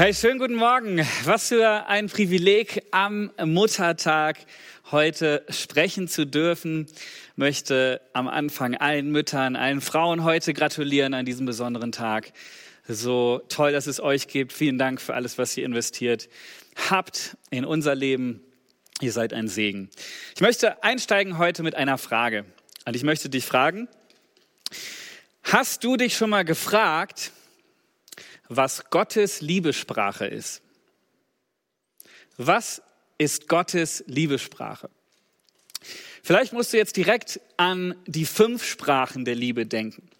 Hey, schönen guten Morgen. Was für ein Privileg am Muttertag heute sprechen zu dürfen. Möchte am Anfang allen Müttern, allen Frauen heute gratulieren an diesem besonderen Tag. So toll, dass es euch gibt. Vielen Dank für alles, was ihr investiert habt in unser Leben. Ihr seid ein Segen. Ich möchte einsteigen heute mit einer Frage. Und ich möchte dich fragen, hast du dich schon mal gefragt, was Gottes Liebessprache ist. Was ist Gottes Liebessprache? Vielleicht musst du jetzt direkt an die fünf Sprachen der Liebe denken.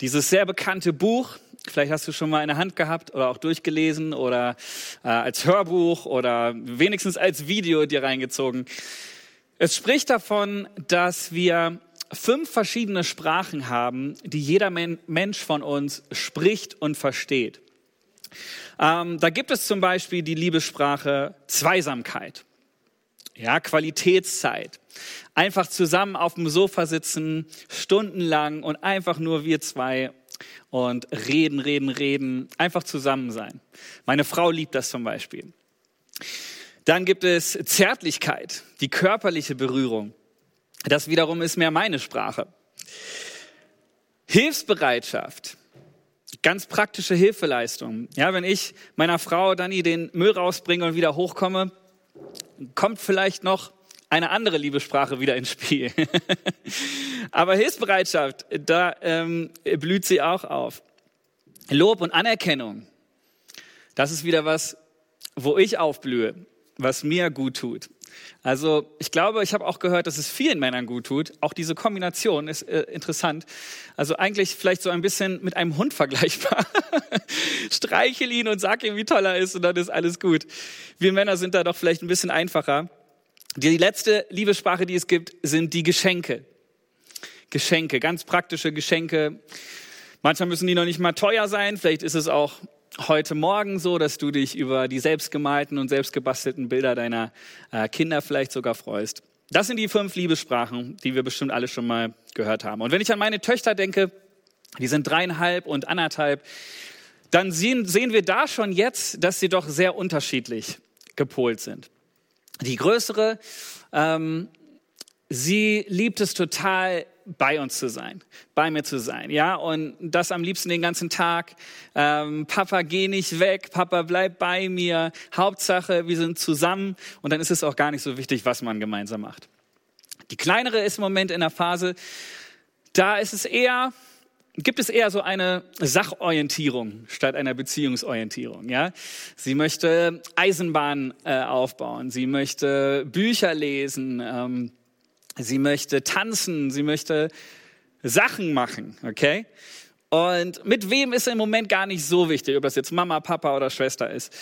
Dieses sehr bekannte Buch, vielleicht hast du schon mal in der Hand gehabt oder auch durchgelesen oder äh, als Hörbuch oder wenigstens als Video dir reingezogen. Es spricht davon, dass wir fünf verschiedene Sprachen haben, die jeder Mensch von uns spricht und versteht. Ähm, da gibt es zum Beispiel die Liebessprache Zweisamkeit. Ja, Qualitätszeit. Einfach zusammen auf dem Sofa sitzen, stundenlang und einfach nur wir zwei und reden, reden, reden, einfach zusammen sein. Meine Frau liebt das zum Beispiel. Dann gibt es Zärtlichkeit, die körperliche Berührung. Das wiederum ist mehr meine Sprache. Hilfsbereitschaft, ganz praktische Hilfeleistung. Ja, wenn ich meiner Frau Dani den Müll rausbringe und wieder hochkomme, kommt vielleicht noch eine andere Liebessprache wieder ins Spiel. Aber Hilfsbereitschaft, da ähm, blüht sie auch auf. Lob und Anerkennung, das ist wieder was, wo ich aufblühe, was mir gut tut. Also ich glaube, ich habe auch gehört, dass es vielen Männern gut tut. Auch diese Kombination ist äh, interessant. Also eigentlich vielleicht so ein bisschen mit einem Hund vergleichbar. Streichel ihn und sag ihm, wie toll er ist und dann ist alles gut. Wir Männer sind da doch vielleicht ein bisschen einfacher. Die letzte Liebessprache, die es gibt, sind die Geschenke. Geschenke, ganz praktische Geschenke. Manchmal müssen die noch nicht mal teuer sein. Vielleicht ist es auch heute Morgen so, dass du dich über die selbstgemalten und selbstgebastelten Bilder deiner äh, Kinder vielleicht sogar freust. Das sind die fünf Liebessprachen, die wir bestimmt alle schon mal gehört haben. Und wenn ich an meine Töchter denke, die sind dreieinhalb und anderthalb, dann sehen, sehen wir da schon jetzt, dass sie doch sehr unterschiedlich gepolt sind. Die größere, ähm, sie liebt es total, bei uns zu sein, bei mir zu sein, ja, und das am liebsten den ganzen Tag. Ähm, Papa, geh nicht weg, Papa, bleib bei mir. Hauptsache, wir sind zusammen und dann ist es auch gar nicht so wichtig, was man gemeinsam macht. Die kleinere ist im Moment in der Phase, da ist es eher, gibt es eher so eine Sachorientierung statt einer Beziehungsorientierung. Ja, sie möchte Eisenbahn äh, aufbauen, sie möchte Bücher lesen. Ähm, Sie möchte tanzen, sie möchte Sachen machen, okay? Und mit wem ist im Moment gar nicht so wichtig, ob das jetzt Mama, Papa oder Schwester ist.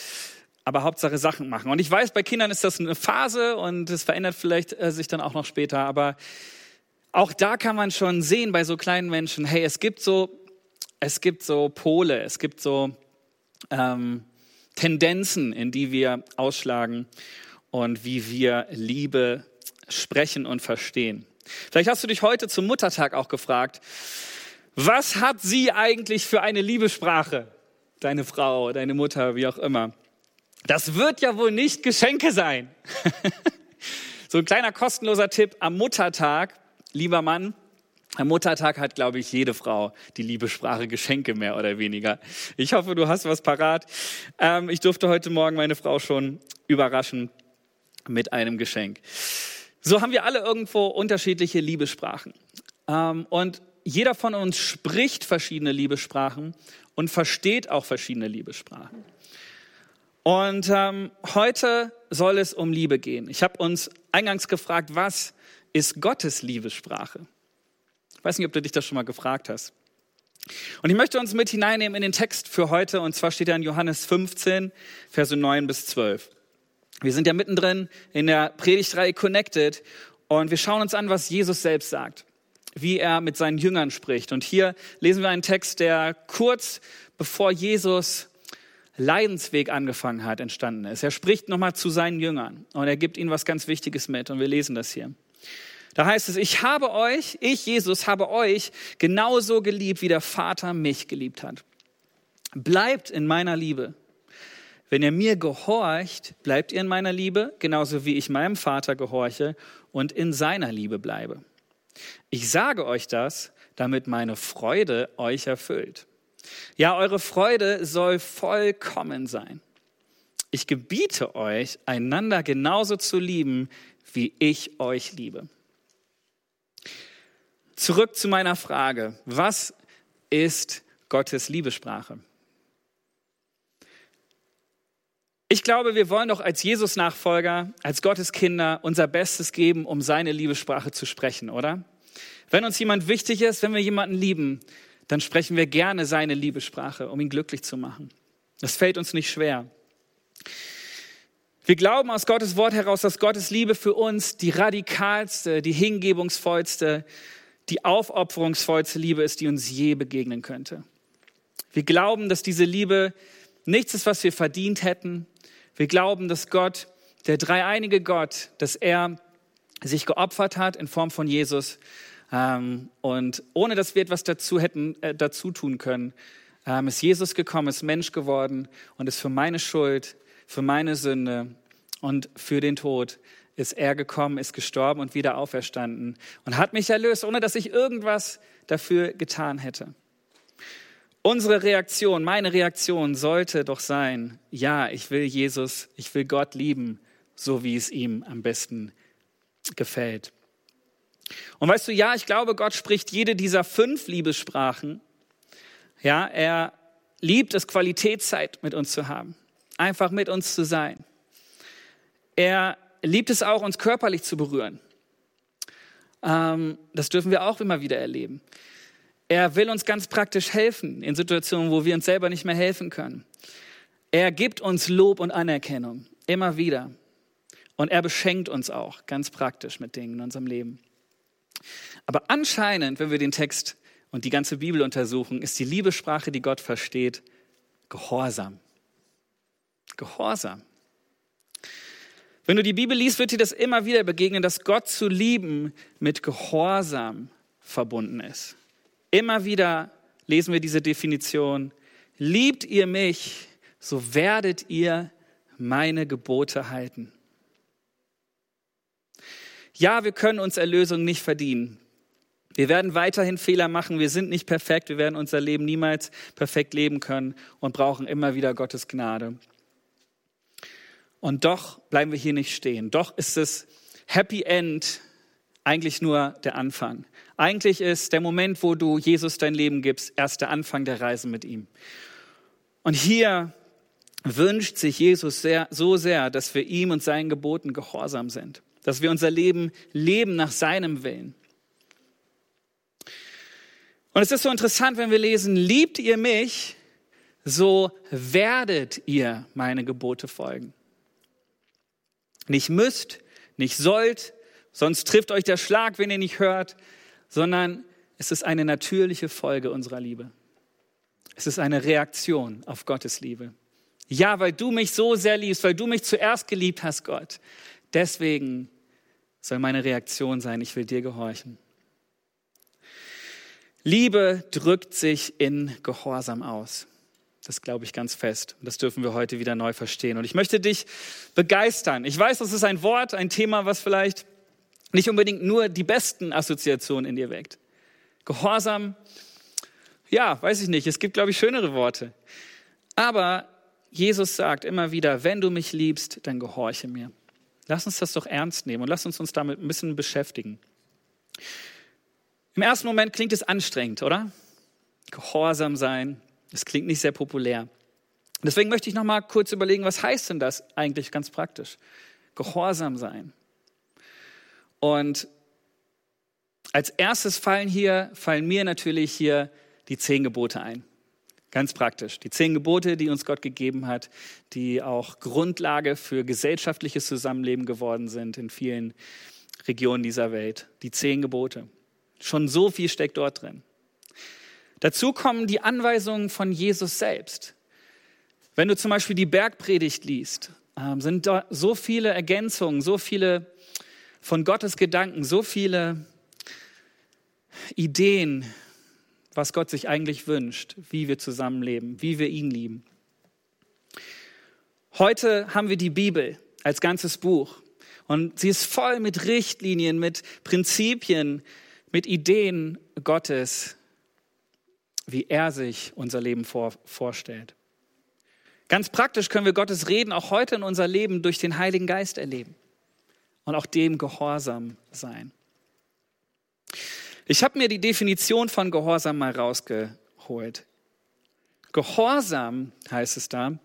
Aber Hauptsache Sachen machen. Und ich weiß, bei Kindern ist das eine Phase und es verändert vielleicht äh, sich dann auch noch später. Aber auch da kann man schon sehen bei so kleinen Menschen, hey, es gibt so, es gibt so Pole, es gibt so ähm, Tendenzen, in die wir ausschlagen und wie wir Liebe sprechen und verstehen. Vielleicht hast du dich heute zum Muttertag auch gefragt, was hat sie eigentlich für eine Liebessprache? Deine Frau, deine Mutter, wie auch immer. Das wird ja wohl nicht Geschenke sein. so ein kleiner kostenloser Tipp am Muttertag, lieber Mann. Am Muttertag hat, glaube ich, jede Frau die Liebessprache Geschenke mehr oder weniger. Ich hoffe, du hast was parat. Ähm, ich durfte heute Morgen meine Frau schon überraschen mit einem Geschenk. So haben wir alle irgendwo unterschiedliche Liebessprachen. Ähm, und jeder von uns spricht verschiedene Liebessprachen und versteht auch verschiedene Liebessprachen. Und ähm, heute soll es um Liebe gehen. Ich habe uns eingangs gefragt, was ist Gottes Liebessprache? Ich weiß nicht, ob du dich das schon mal gefragt hast. Und ich möchte uns mit hineinnehmen in den Text für heute, und zwar steht er in Johannes 15, Verse 9 bis 12. Wir sind ja mittendrin in der Predigtreihe Connected und wir schauen uns an, was Jesus selbst sagt, wie er mit seinen Jüngern spricht. Und hier lesen wir einen Text, der kurz bevor Jesus Leidensweg angefangen hat, entstanden ist. Er spricht nochmal zu seinen Jüngern und er gibt ihnen was ganz Wichtiges mit und wir lesen das hier. Da heißt es, ich habe euch, ich Jesus habe euch genauso geliebt, wie der Vater mich geliebt hat. Bleibt in meiner Liebe. Wenn ihr mir gehorcht, bleibt ihr in meiner Liebe, genauso wie ich meinem Vater gehorche und in seiner Liebe bleibe. Ich sage euch das, damit meine Freude euch erfüllt. Ja, eure Freude soll vollkommen sein. Ich gebiete euch, einander genauso zu lieben, wie ich euch liebe. Zurück zu meiner Frage. Was ist Gottes Liebesprache? Ich glaube, wir wollen doch als Jesus-Nachfolger, als Gottes Kinder unser Bestes geben, um seine Liebessprache zu sprechen, oder? Wenn uns jemand wichtig ist, wenn wir jemanden lieben, dann sprechen wir gerne seine Liebessprache, um ihn glücklich zu machen. Das fällt uns nicht schwer. Wir glauben aus Gottes Wort heraus, dass Gottes Liebe für uns die radikalste, die hingebungsvollste, die aufopferungsvollste Liebe ist, die uns je begegnen könnte. Wir glauben, dass diese Liebe nichts ist, was wir verdient hätten, wir glauben, dass Gott, der dreieinige Gott, dass er sich geopfert hat in Form von Jesus ähm, und ohne dass wir etwas dazu hätten äh, dazu tun können, ähm, ist Jesus gekommen, ist Mensch geworden und ist für meine Schuld, für meine Sünde und für den Tod ist er gekommen, ist gestorben und wieder auferstanden und hat mich erlöst, ohne dass ich irgendwas dafür getan hätte. Unsere Reaktion, meine Reaktion sollte doch sein, ja, ich will Jesus, ich will Gott lieben, so wie es ihm am besten gefällt. Und weißt du, ja, ich glaube, Gott spricht jede dieser fünf Liebessprachen. Ja, er liebt es, Qualitätszeit mit uns zu haben, einfach mit uns zu sein. Er liebt es auch, uns körperlich zu berühren. Ähm, das dürfen wir auch immer wieder erleben. Er will uns ganz praktisch helfen in Situationen, wo wir uns selber nicht mehr helfen können. Er gibt uns Lob und Anerkennung immer wieder. Und er beschenkt uns auch ganz praktisch mit Dingen in unserem Leben. Aber anscheinend, wenn wir den Text und die ganze Bibel untersuchen, ist die Liebessprache, die Gott versteht, Gehorsam. Gehorsam. Wenn du die Bibel liest, wird dir das immer wieder begegnen, dass Gott zu lieben mit Gehorsam verbunden ist. Immer wieder lesen wir diese Definition. Liebt ihr mich, so werdet ihr meine Gebote halten. Ja, wir können uns Erlösung nicht verdienen. Wir werden weiterhin Fehler machen. Wir sind nicht perfekt. Wir werden unser Leben niemals perfekt leben können und brauchen immer wieder Gottes Gnade. Und doch bleiben wir hier nicht stehen. Doch ist es Happy End eigentlich nur der Anfang. Eigentlich ist der Moment, wo du Jesus dein Leben gibst, erst der Anfang der Reise mit ihm. Und hier wünscht sich Jesus sehr, so sehr, dass wir ihm und seinen Geboten gehorsam sind, dass wir unser Leben leben nach seinem Willen. Und es ist so interessant, wenn wir lesen, liebt ihr mich, so werdet ihr meine Gebote folgen. Nicht müsst, nicht sollt, sonst trifft euch der Schlag, wenn ihr nicht hört, sondern es ist eine natürliche Folge unserer Liebe. Es ist eine Reaktion auf Gottes Liebe. Ja, weil du mich so sehr liebst, weil du mich zuerst geliebt hast, Gott. Deswegen soll meine Reaktion sein, ich will dir gehorchen. Liebe drückt sich in Gehorsam aus. Das glaube ich ganz fest. Und das dürfen wir heute wieder neu verstehen. Und ich möchte dich begeistern. Ich weiß, das ist ein Wort, ein Thema, was vielleicht nicht unbedingt nur die besten Assoziationen in dir weckt. Gehorsam, ja, weiß ich nicht, es gibt, glaube ich, schönere Worte. Aber Jesus sagt immer wieder, wenn du mich liebst, dann gehorche mir. Lass uns das doch ernst nehmen und lass uns uns damit ein bisschen beschäftigen. Im ersten Moment klingt es anstrengend, oder? Gehorsam sein, das klingt nicht sehr populär. Deswegen möchte ich noch mal kurz überlegen, was heißt denn das eigentlich ganz praktisch? Gehorsam sein. Und als erstes fallen hier, fallen mir natürlich hier die zehn Gebote ein. Ganz praktisch. Die zehn Gebote, die uns Gott gegeben hat, die auch Grundlage für gesellschaftliches Zusammenleben geworden sind in vielen Regionen dieser Welt. Die zehn Gebote. Schon so viel steckt dort drin. Dazu kommen die Anweisungen von Jesus selbst. Wenn du zum Beispiel die Bergpredigt liest, ähm, sind da so viele Ergänzungen, so viele von Gottes Gedanken so viele Ideen, was Gott sich eigentlich wünscht, wie wir zusammenleben, wie wir ihn lieben. Heute haben wir die Bibel als ganzes Buch und sie ist voll mit Richtlinien, mit Prinzipien, mit Ideen Gottes, wie er sich unser Leben vor, vorstellt. Ganz praktisch können wir Gottes Reden auch heute in unser Leben durch den Heiligen Geist erleben und auch dem gehorsam sein. Ich habe mir die Definition von Gehorsam mal rausgeholt. Gehorsam heißt es da,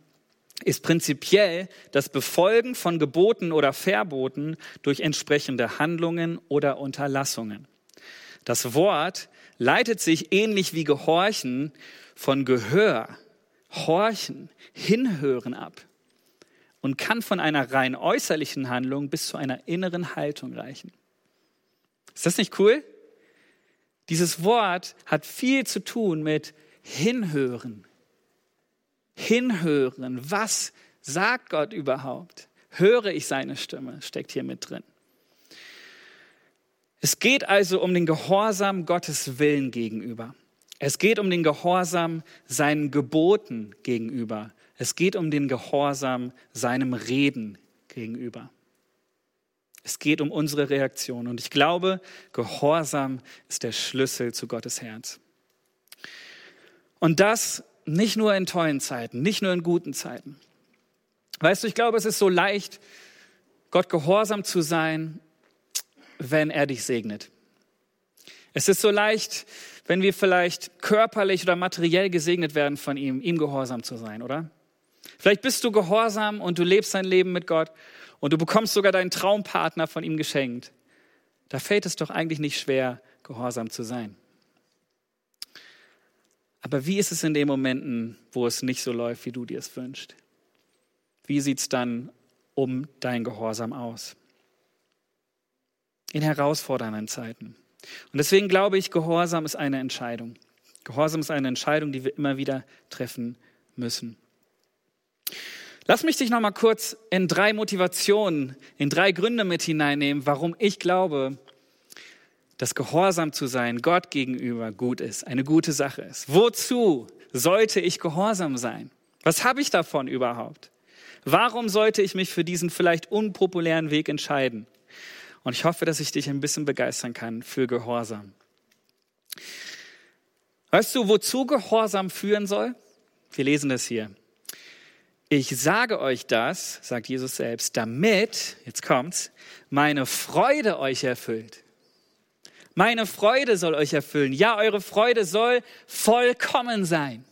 ist prinzipiell das Befolgen von Geboten oder Verboten durch entsprechende Handlungen oder Unterlassungen. Das Wort leitet sich ähnlich wie Gehorchen von Gehör, Horchen, Hinhören ab und kann von einer rein äußerlichen Handlung bis zu einer inneren Haltung reichen. Ist das nicht cool? Dieses Wort hat viel zu tun mit Hinhören. Hinhören. Was sagt Gott überhaupt? Höre ich seine Stimme? Steckt hier mit drin. Es geht also um den Gehorsam Gottes Willen gegenüber. Es geht um den Gehorsam seinen Geboten gegenüber. Es geht um den Gehorsam seinem Reden gegenüber. Es geht um unsere Reaktion. Und ich glaube, Gehorsam ist der Schlüssel zu Gottes Herz. Und das nicht nur in tollen Zeiten, nicht nur in guten Zeiten. Weißt du, ich glaube, es ist so leicht, Gott gehorsam zu sein, wenn er dich segnet. Es ist so leicht, wenn wir vielleicht körperlich oder materiell gesegnet werden von ihm, ihm gehorsam zu sein, oder? Vielleicht bist du gehorsam und du lebst dein Leben mit Gott und du bekommst sogar deinen Traumpartner von ihm geschenkt, da fällt es doch eigentlich nicht schwer, gehorsam zu sein. Aber wie ist es in den Momenten, wo es nicht so läuft, wie du dir es wünschst? Wie sieht es dann um dein Gehorsam aus? In herausfordernden Zeiten. Und deswegen glaube ich, Gehorsam ist eine Entscheidung. Gehorsam ist eine Entscheidung, die wir immer wieder treffen müssen. Lass mich dich noch mal kurz in drei Motivationen, in drei Gründe mit hineinnehmen, warum ich glaube, dass Gehorsam zu sein Gott gegenüber gut ist, eine gute Sache ist. Wozu sollte ich gehorsam sein? Was habe ich davon überhaupt? Warum sollte ich mich für diesen vielleicht unpopulären Weg entscheiden? Und ich hoffe, dass ich dich ein bisschen begeistern kann für Gehorsam. Weißt du, wozu Gehorsam führen soll? Wir lesen das hier. Ich sage euch das, sagt Jesus selbst, damit, jetzt kommt's, meine Freude euch erfüllt. Meine Freude soll euch erfüllen. Ja, eure Freude soll vollkommen sein.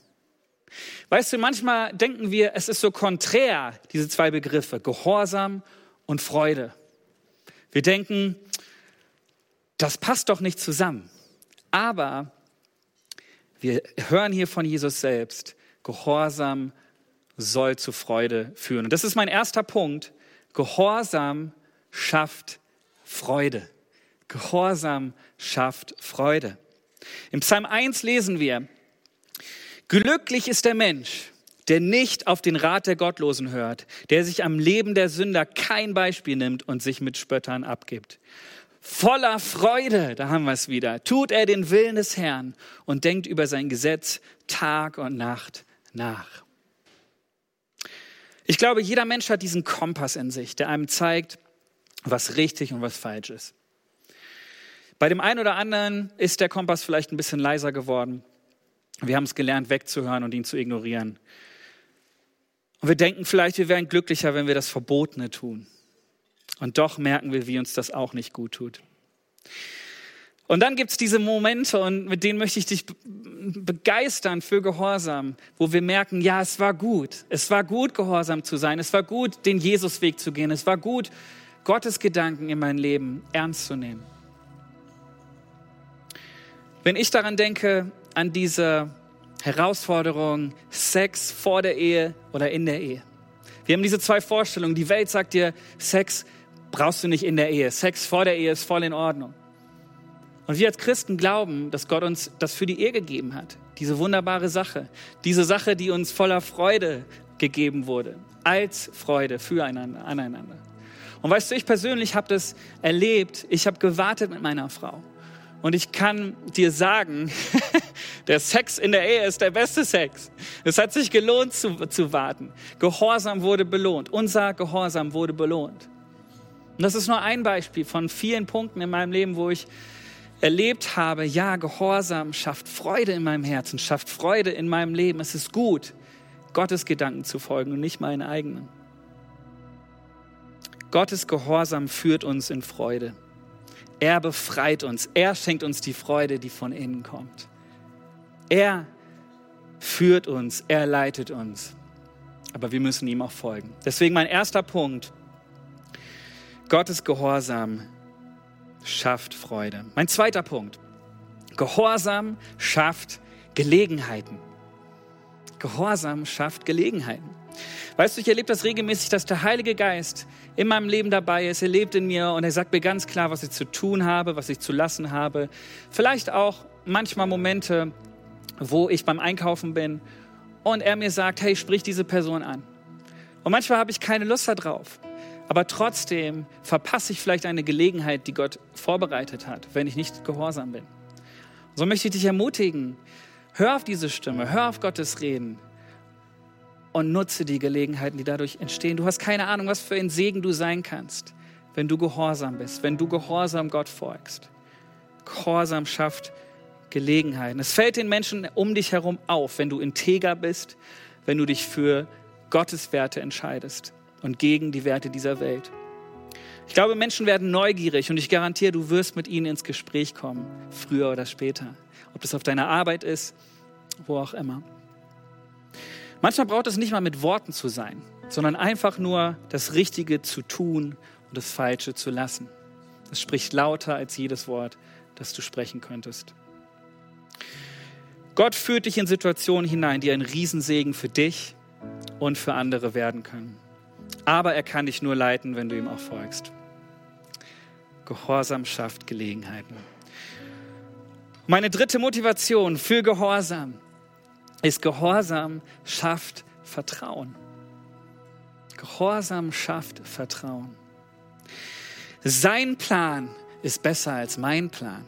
Weißt du, manchmal denken wir, es ist so konträr, diese zwei Begriffe, Gehorsam und Freude. Wir denken, das passt doch nicht zusammen. Aber wir hören hier von Jesus selbst, Gehorsam soll zu Freude führen. Und das ist mein erster Punkt. Gehorsam schafft Freude. Gehorsam schafft Freude. Im Psalm 1 lesen wir, Glücklich ist der Mensch, der nicht auf den Rat der Gottlosen hört, der sich am Leben der Sünder kein Beispiel nimmt und sich mit Spöttern abgibt. Voller Freude, da haben wir es wieder, tut er den Willen des Herrn und denkt über sein Gesetz Tag und Nacht nach. Ich glaube, jeder Mensch hat diesen Kompass in sich, der einem zeigt, was richtig und was falsch ist. Bei dem einen oder anderen ist der Kompass vielleicht ein bisschen leiser geworden. Wir haben es gelernt, wegzuhören und ihn zu ignorieren. Und wir denken vielleicht, wir wären glücklicher, wenn wir das Verbotene tun. Und doch merken wir, wie uns das auch nicht gut tut. Und dann gibt es diese Momente, und mit denen möchte ich dich begeistern für Gehorsam, wo wir merken, ja, es war gut. Es war gut, gehorsam zu sein. Es war gut, den Jesusweg zu gehen. Es war gut, Gottes Gedanken in mein Leben ernst zu nehmen. Wenn ich daran denke, an diese Herausforderung, Sex vor der Ehe oder in der Ehe. Wir haben diese zwei Vorstellungen. Die Welt sagt dir, Sex brauchst du nicht in der Ehe. Sex vor der Ehe ist voll in Ordnung. Und wir als Christen glauben, dass Gott uns das für die Ehe gegeben hat. Diese wunderbare Sache. Diese Sache, die uns voller Freude gegeben wurde. Als Freude füreinander, aneinander. Und weißt du, ich persönlich habe das erlebt. Ich habe gewartet mit meiner Frau. Und ich kann dir sagen, der Sex in der Ehe ist der beste Sex. Es hat sich gelohnt zu, zu warten. Gehorsam wurde belohnt. Unser Gehorsam wurde belohnt. Und das ist nur ein Beispiel von vielen Punkten in meinem Leben, wo ich erlebt habe, ja, Gehorsam schafft Freude in meinem Herzen, schafft Freude in meinem Leben. Es ist gut, Gottes Gedanken zu folgen und nicht meinen eigenen. Gottes Gehorsam führt uns in Freude. Er befreit uns. Er schenkt uns die Freude, die von innen kommt. Er führt uns. Er leitet uns. Aber wir müssen ihm auch folgen. Deswegen mein erster Punkt. Gottes Gehorsam schafft Freude. Mein zweiter Punkt. Gehorsam schafft Gelegenheiten. Gehorsam schafft Gelegenheiten. Weißt du, ich erlebe das regelmäßig, dass der Heilige Geist in meinem Leben dabei ist. Er lebt in mir und er sagt mir ganz klar, was ich zu tun habe, was ich zu lassen habe. Vielleicht auch manchmal Momente, wo ich beim Einkaufen bin und er mir sagt, hey, sprich diese Person an. Und manchmal habe ich keine Lust darauf. Aber trotzdem verpasse ich vielleicht eine Gelegenheit, die Gott vorbereitet hat, wenn ich nicht gehorsam bin. So möchte ich dich ermutigen, hör auf diese Stimme, hör auf Gottes Reden und nutze die Gelegenheiten, die dadurch entstehen. Du hast keine Ahnung, was für ein Segen du sein kannst, wenn du gehorsam bist, wenn du gehorsam Gott folgst. Gehorsam schafft Gelegenheiten. Es fällt den Menschen um dich herum auf, wenn du integer bist, wenn du dich für Gottes Werte entscheidest und gegen die Werte dieser Welt. Ich glaube, Menschen werden neugierig und ich garantiere, du wirst mit ihnen ins Gespräch kommen, früher oder später. Ob das auf deiner Arbeit ist, wo auch immer. Manchmal braucht es nicht mal mit Worten zu sein, sondern einfach nur das Richtige zu tun und das Falsche zu lassen. Es spricht lauter als jedes Wort, das du sprechen könntest. Gott führt dich in Situationen hinein, die ein Riesensegen für dich und für andere werden können. Aber er kann dich nur leiten, wenn du ihm auch folgst. Gehorsam schafft Gelegenheiten. Meine dritte Motivation für Gehorsam ist Gehorsam schafft Vertrauen. Gehorsam schafft Vertrauen. Sein Plan ist besser als mein Plan.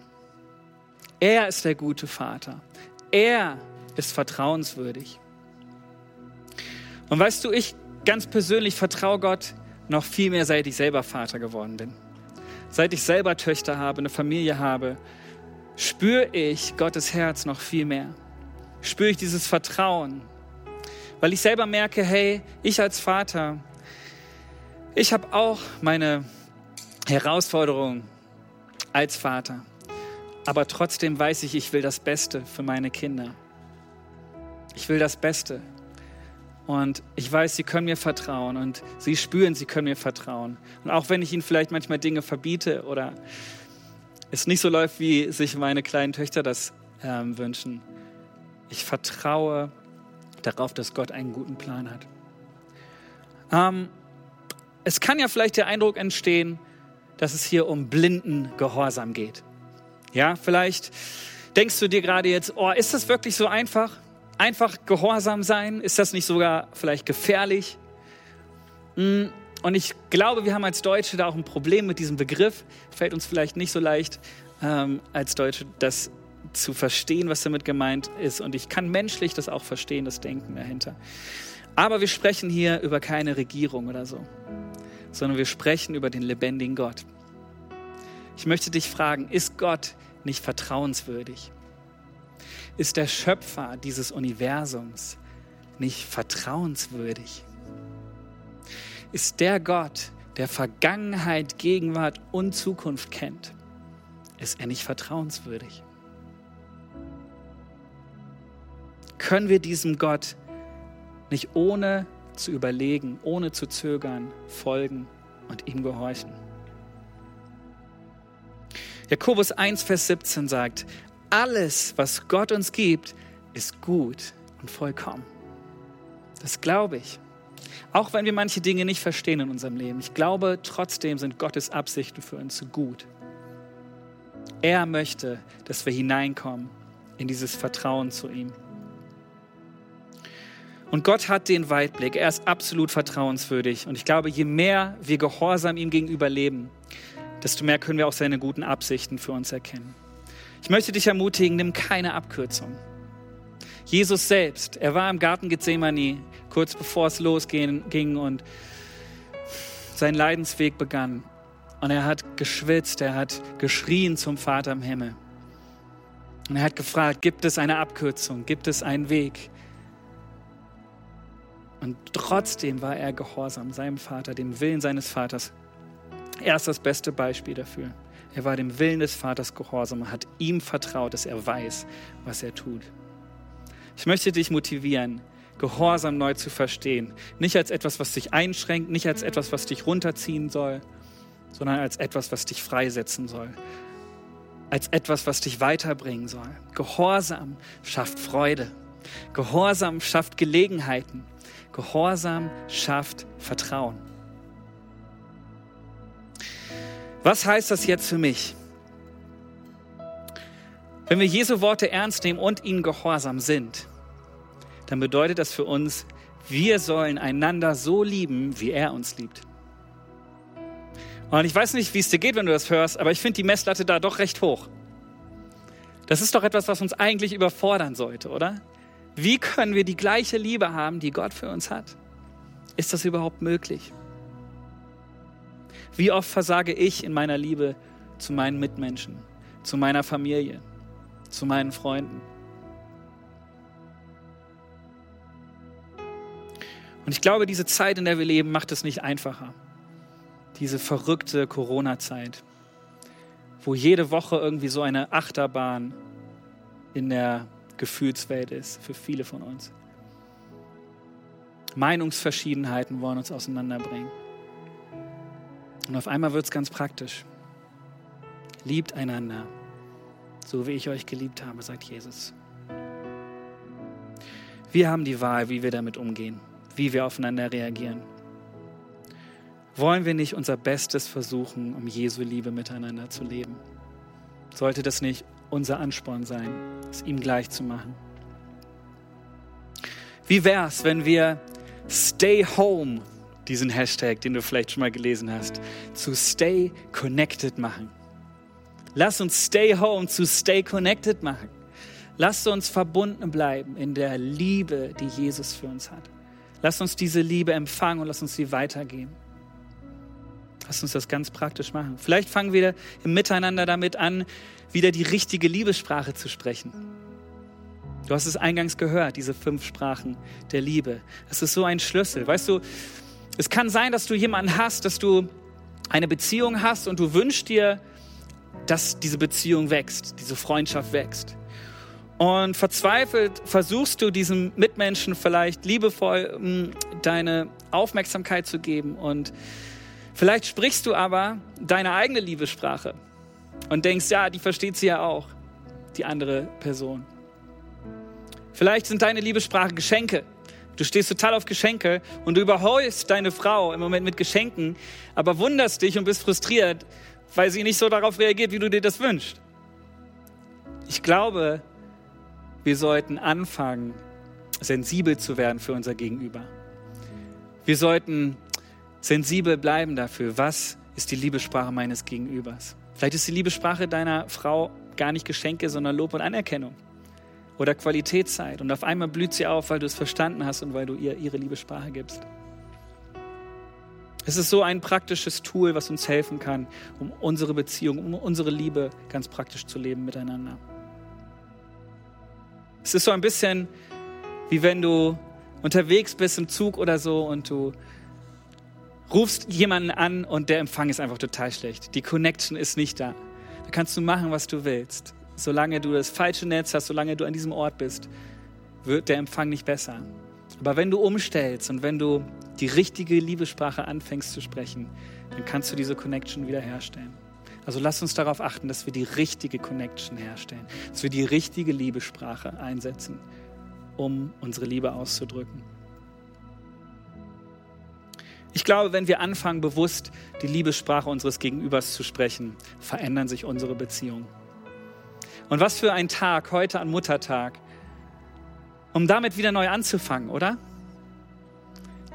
Er ist der gute Vater. Er ist vertrauenswürdig. Und weißt du, ich ganz persönlich vertraue Gott noch viel mehr, seit ich selber Vater geworden bin. Seit ich selber Töchter habe, eine Familie habe, spüre ich Gottes Herz noch viel mehr spüre ich dieses Vertrauen, weil ich selber merke, hey, ich als Vater, ich habe auch meine Herausforderungen als Vater, aber trotzdem weiß ich, ich will das Beste für meine Kinder. Ich will das Beste. Und ich weiß, sie können mir vertrauen und sie spüren, sie können mir vertrauen. Und auch wenn ich ihnen vielleicht manchmal Dinge verbiete oder es nicht so läuft, wie sich meine kleinen Töchter das ähm, wünschen, ich vertraue darauf, dass Gott einen guten Plan hat. Ähm, es kann ja vielleicht der Eindruck entstehen, dass es hier um blinden Gehorsam geht. Ja, vielleicht denkst du dir gerade jetzt, oh, ist das wirklich so einfach? Einfach Gehorsam sein? Ist das nicht sogar vielleicht gefährlich? Hm, und ich glaube, wir haben als Deutsche da auch ein Problem mit diesem Begriff. Fällt uns vielleicht nicht so leicht, ähm, als Deutsche das zu verstehen, was damit gemeint ist. Und ich kann menschlich das auch verstehen, das Denken dahinter. Aber wir sprechen hier über keine Regierung oder so, sondern wir sprechen über den lebendigen Gott. Ich möchte dich fragen, ist Gott nicht vertrauenswürdig? Ist der Schöpfer dieses Universums nicht vertrauenswürdig? Ist der Gott, der Vergangenheit, Gegenwart und Zukunft kennt, ist er nicht vertrauenswürdig? können wir diesem Gott nicht ohne zu überlegen, ohne zu zögern, folgen und ihm gehorchen. Jakobus 1, Vers 17 sagt, alles, was Gott uns gibt, ist gut und vollkommen. Das glaube ich. Auch wenn wir manche Dinge nicht verstehen in unserem Leben. Ich glaube, trotzdem sind Gottes Absichten für uns gut. Er möchte, dass wir hineinkommen in dieses Vertrauen zu ihm. Und Gott hat den Weitblick. Er ist absolut vertrauenswürdig. Und ich glaube, je mehr wir gehorsam ihm gegenüber leben, desto mehr können wir auch seine guten Absichten für uns erkennen. Ich möchte dich ermutigen, nimm keine Abkürzung. Jesus selbst, er war im Garten Gethsemane, kurz bevor es losging und sein Leidensweg begann. Und er hat geschwitzt, er hat geschrien zum Vater im Himmel. Und er hat gefragt, gibt es eine Abkürzung, gibt es einen Weg? Und trotzdem war er gehorsam seinem Vater, dem Willen seines Vaters. Er ist das beste Beispiel dafür. Er war dem Willen des Vaters gehorsam und hat ihm vertraut, dass er weiß, was er tut. Ich möchte dich motivieren, Gehorsam neu zu verstehen. Nicht als etwas, was dich einschränkt, nicht als etwas, was dich runterziehen soll, sondern als etwas, was dich freisetzen soll. Als etwas, was dich weiterbringen soll. Gehorsam schafft Freude. Gehorsam schafft Gelegenheiten. Gehorsam schafft Vertrauen. Was heißt das jetzt für mich? Wenn wir Jesu Worte ernst nehmen und ihnen gehorsam sind, dann bedeutet das für uns, wir sollen einander so lieben, wie er uns liebt. Und ich weiß nicht, wie es dir geht, wenn du das hörst, aber ich finde die Messlatte da doch recht hoch. Das ist doch etwas, was uns eigentlich überfordern sollte, oder? Wie können wir die gleiche Liebe haben, die Gott für uns hat? Ist das überhaupt möglich? Wie oft versage ich in meiner Liebe zu meinen Mitmenschen, zu meiner Familie, zu meinen Freunden? Und ich glaube, diese Zeit, in der wir leben, macht es nicht einfacher. Diese verrückte Corona-Zeit, wo jede Woche irgendwie so eine Achterbahn in der Gefühlswelt ist für viele von uns. Meinungsverschiedenheiten wollen uns auseinanderbringen. Und auf einmal wird es ganz praktisch. Liebt einander, so wie ich euch geliebt habe, sagt Jesus. Wir haben die Wahl, wie wir damit umgehen, wie wir aufeinander reagieren. Wollen wir nicht unser Bestes versuchen, um Jesu Liebe miteinander zu leben? Sollte das nicht unser Ansporn sein, es ihm gleich zu machen? Wie wäre es, wenn wir Stay Home diesen Hashtag, den du vielleicht schon mal gelesen hast, zu Stay Connected machen. Lass uns Stay Home zu Stay Connected machen. Lass uns verbunden bleiben in der Liebe, die Jesus für uns hat. Lass uns diese Liebe empfangen und lass uns sie weitergeben. Lass uns das ganz praktisch machen. Vielleicht fangen wir im Miteinander damit an, wieder die richtige Liebessprache zu sprechen. Du hast es eingangs gehört, diese fünf Sprachen der Liebe. Es ist so ein Schlüssel. Weißt du, es kann sein, dass du jemanden hast, dass du eine Beziehung hast und du wünschst dir, dass diese Beziehung wächst, diese Freundschaft wächst. Und verzweifelt versuchst du diesem Mitmenschen vielleicht liebevoll hm, deine Aufmerksamkeit zu geben. Und vielleicht sprichst du aber deine eigene Liebessprache und denkst, ja, die versteht sie ja auch, die andere Person. Vielleicht sind deine Liebessprache Geschenke Du stehst total auf Geschenke und du überholst deine Frau im Moment mit Geschenken, aber wunderst dich und bist frustriert, weil sie nicht so darauf reagiert, wie du dir das wünschst. Ich glaube, wir sollten anfangen, sensibel zu werden für unser Gegenüber. Wir sollten sensibel bleiben dafür, was ist die Liebessprache meines Gegenübers. Vielleicht ist die Liebessprache deiner Frau gar nicht Geschenke, sondern Lob und Anerkennung oder Qualitätszeit. Und auf einmal blüht sie auf, weil du es verstanden hast und weil du ihr ihre Liebessprache gibst. Es ist so ein praktisches Tool, was uns helfen kann, um unsere Beziehung, um unsere Liebe ganz praktisch zu leben miteinander. Es ist so ein bisschen wie wenn du unterwegs bist im Zug oder so und du rufst jemanden an und der Empfang ist einfach total schlecht. Die Connection ist nicht da. Da kannst du machen, was du willst solange du das falsche Netz hast, solange du an diesem Ort bist, wird der Empfang nicht besser. Aber wenn du umstellst und wenn du die richtige Liebessprache anfängst zu sprechen, dann kannst du diese Connection wiederherstellen. Also lass uns darauf achten, dass wir die richtige Connection herstellen, dass wir die richtige Liebessprache einsetzen, um unsere Liebe auszudrücken. Ich glaube, wenn wir anfangen, bewusst die Liebessprache unseres Gegenübers zu sprechen, verändern sich unsere Beziehungen. Und was für ein Tag heute an Muttertag, um damit wieder neu anzufangen, oder?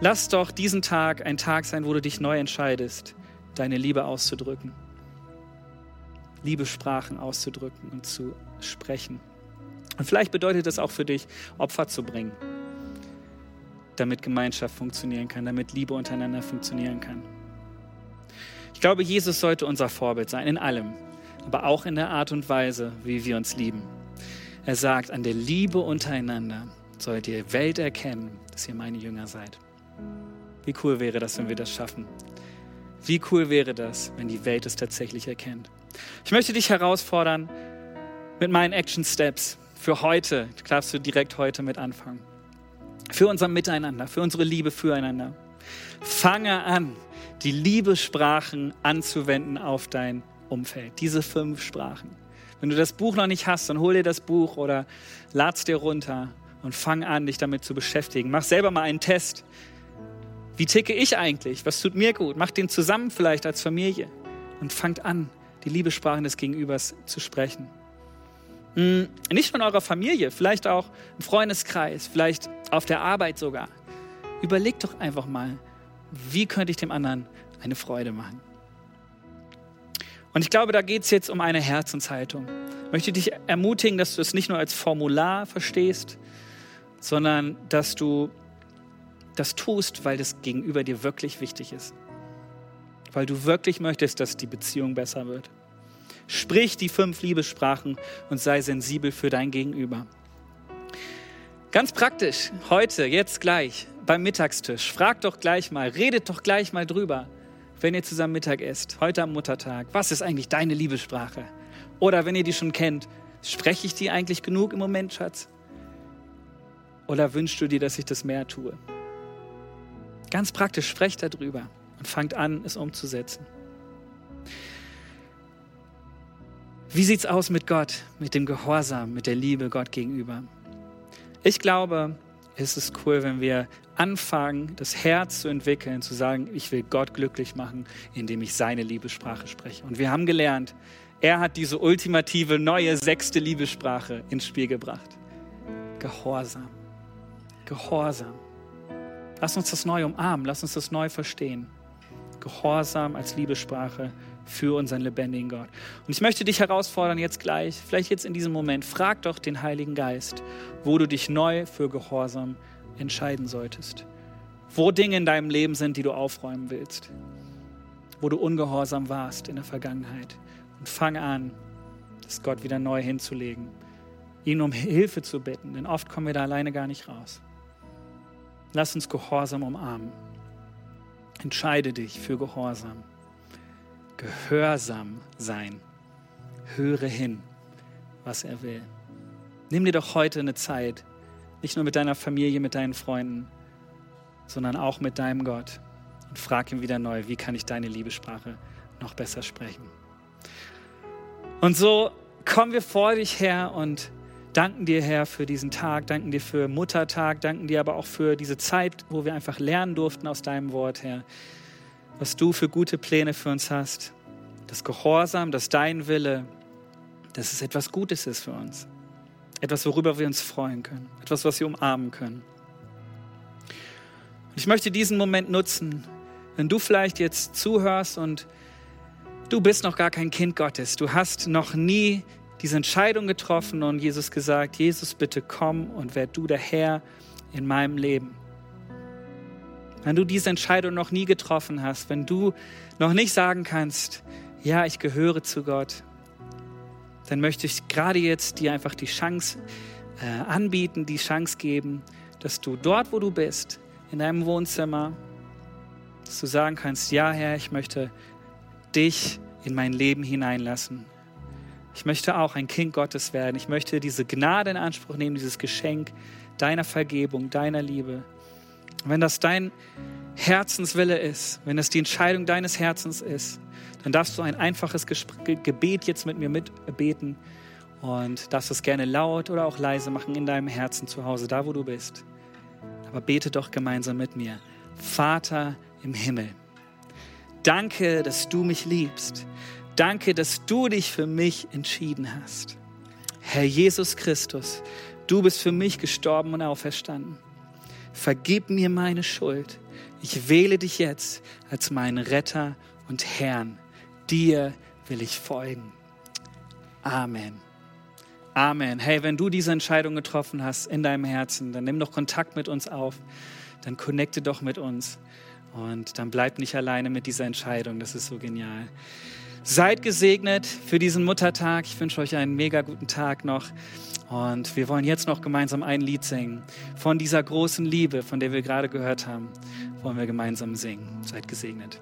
Lass doch diesen Tag ein Tag sein, wo du dich neu entscheidest, deine Liebe auszudrücken. Liebesprachen auszudrücken und zu sprechen. Und vielleicht bedeutet das auch für dich, Opfer zu bringen, damit Gemeinschaft funktionieren kann, damit Liebe untereinander funktionieren kann. Ich glaube, Jesus sollte unser Vorbild sein in allem, aber auch in der Art und Weise, wie wir uns lieben. Er sagt, an der Liebe untereinander sollt ihr Welt erkennen, dass ihr meine Jünger seid. Wie cool wäre das, wenn wir das schaffen? Wie cool wäre das, wenn die Welt es tatsächlich erkennt? Ich möchte dich herausfordern mit meinen Action Steps für heute. Darfst du direkt heute mit anfangen. Für unser Miteinander, für unsere Liebe füreinander. Fange an, die Liebessprachen anzuwenden auf dein Umfeld. Diese fünf Sprachen. Wenn du das Buch noch nicht hast, dann hol dir das Buch oder lad's dir runter und fang an, dich damit zu beschäftigen. Mach selber mal einen Test. Wie ticke ich eigentlich? Was tut mir gut? Mach den zusammen vielleicht als Familie und fangt an, die Liebessprachen des Gegenübers zu sprechen. Hm, nicht in eurer Familie, vielleicht auch im Freundeskreis, vielleicht auf der Arbeit sogar. Überlegt doch einfach mal, wie könnte ich dem anderen eine Freude machen? Und ich glaube, da geht es jetzt um eine Herzenshaltung. Ich möchte dich ermutigen, dass du es nicht nur als Formular verstehst, sondern dass du das tust, weil das Gegenüber dir wirklich wichtig ist. Weil du wirklich möchtest, dass die Beziehung besser wird. Sprich die fünf Liebessprachen und sei sensibel für dein Gegenüber. Ganz praktisch, heute, jetzt gleich, beim Mittagstisch. Frag doch gleich mal, redet doch gleich mal drüber, wenn ihr zusammen Mittag esst, heute am Muttertag. Was ist eigentlich deine Liebessprache? Oder wenn ihr die schon kennt, spreche ich die eigentlich genug im Moment, Schatz? Oder wünschst du dir, dass ich das mehr tue? Ganz praktisch, sprecht darüber und fangt an, es umzusetzen. Wie sieht es aus mit Gott, mit dem Gehorsam, mit der Liebe Gott gegenüber? Ich glaube, es ist cool, wenn wir anfangen, das Herz zu entwickeln, zu sagen, ich will Gott glücklich machen, indem ich seine Liebessprache spreche. Und wir haben gelernt, er hat diese ultimative neue sechste Liebessprache ins Spiel gebracht. Gehorsam. Gehorsam. Lass uns das neu umarmen, lass uns das neu verstehen. Gehorsam als Liebessprache für unseren lebendigen Gott. Und ich möchte dich herausfordern, jetzt gleich, vielleicht jetzt in diesem Moment, frag doch den Heiligen Geist, wo du dich neu für Gehorsam entscheiden solltest. Wo Dinge in deinem Leben sind, die du aufräumen willst. Wo du ungehorsam warst in der Vergangenheit. Und fang an, das Gott wieder neu hinzulegen. Ihn um Hilfe zu bitten, denn oft kommen wir da alleine gar nicht raus. Lass uns Gehorsam umarmen. Entscheide dich für Gehorsam. Gehorsam sein. Höre hin, was er will. Nimm dir doch heute eine Zeit, nicht nur mit deiner Familie, mit deinen Freunden, sondern auch mit deinem Gott und frag ihn wieder neu, wie kann ich deine Liebessprache noch besser sprechen. Und so kommen wir vor dich her und danken dir, Herr, für diesen Tag, danken dir für Muttertag, danken dir aber auch für diese Zeit, wo wir einfach lernen durften aus deinem Wort, Herr, was du für gute Pläne für uns hast. Das Gehorsam, dass dein Wille, dass es etwas Gutes ist für uns. Etwas, worüber wir uns freuen können. Etwas, was wir umarmen können. Und ich möchte diesen Moment nutzen, wenn du vielleicht jetzt zuhörst und du bist noch gar kein Kind Gottes. Du hast noch nie diese Entscheidung getroffen und Jesus gesagt, Jesus, bitte komm und werd du der Herr in meinem Leben. Wenn du diese Entscheidung noch nie getroffen hast, wenn du noch nicht sagen kannst, ja, ich gehöre zu Gott, dann möchte ich gerade jetzt dir einfach die Chance äh, anbieten, die Chance geben, dass du dort, wo du bist, in deinem Wohnzimmer, dass du sagen kannst, ja Herr, ich möchte dich in mein Leben hineinlassen. Ich möchte auch ein Kind Gottes werden. Ich möchte diese Gnade in Anspruch nehmen, dieses Geschenk deiner Vergebung, deiner Liebe. Wenn das dein Herzenswille ist, wenn das die Entscheidung deines Herzens ist, dann darfst du ein einfaches Gebet jetzt mit mir mitbeten und darfst es gerne laut oder auch leise machen in deinem Herzen zu Hause, da wo du bist. Aber bete doch gemeinsam mit mir. Vater im Himmel, danke, dass du mich liebst. Danke, dass du dich für mich entschieden hast. Herr Jesus Christus, du bist für mich gestorben und auferstanden. Vergib mir meine Schuld. Ich wähle dich jetzt als meinen Retter und Herrn. Dir will ich folgen. Amen. Amen. Hey, wenn du diese Entscheidung getroffen hast in deinem Herzen, dann nimm doch Kontakt mit uns auf. Dann connecte doch mit uns. Und dann bleib nicht alleine mit dieser Entscheidung. Das ist so genial. Seid gesegnet für diesen Muttertag. Ich wünsche euch einen mega guten Tag noch. Und wir wollen jetzt noch gemeinsam ein Lied singen. Von dieser großen Liebe, von der wir gerade gehört haben, wollen wir gemeinsam singen. Seid gesegnet.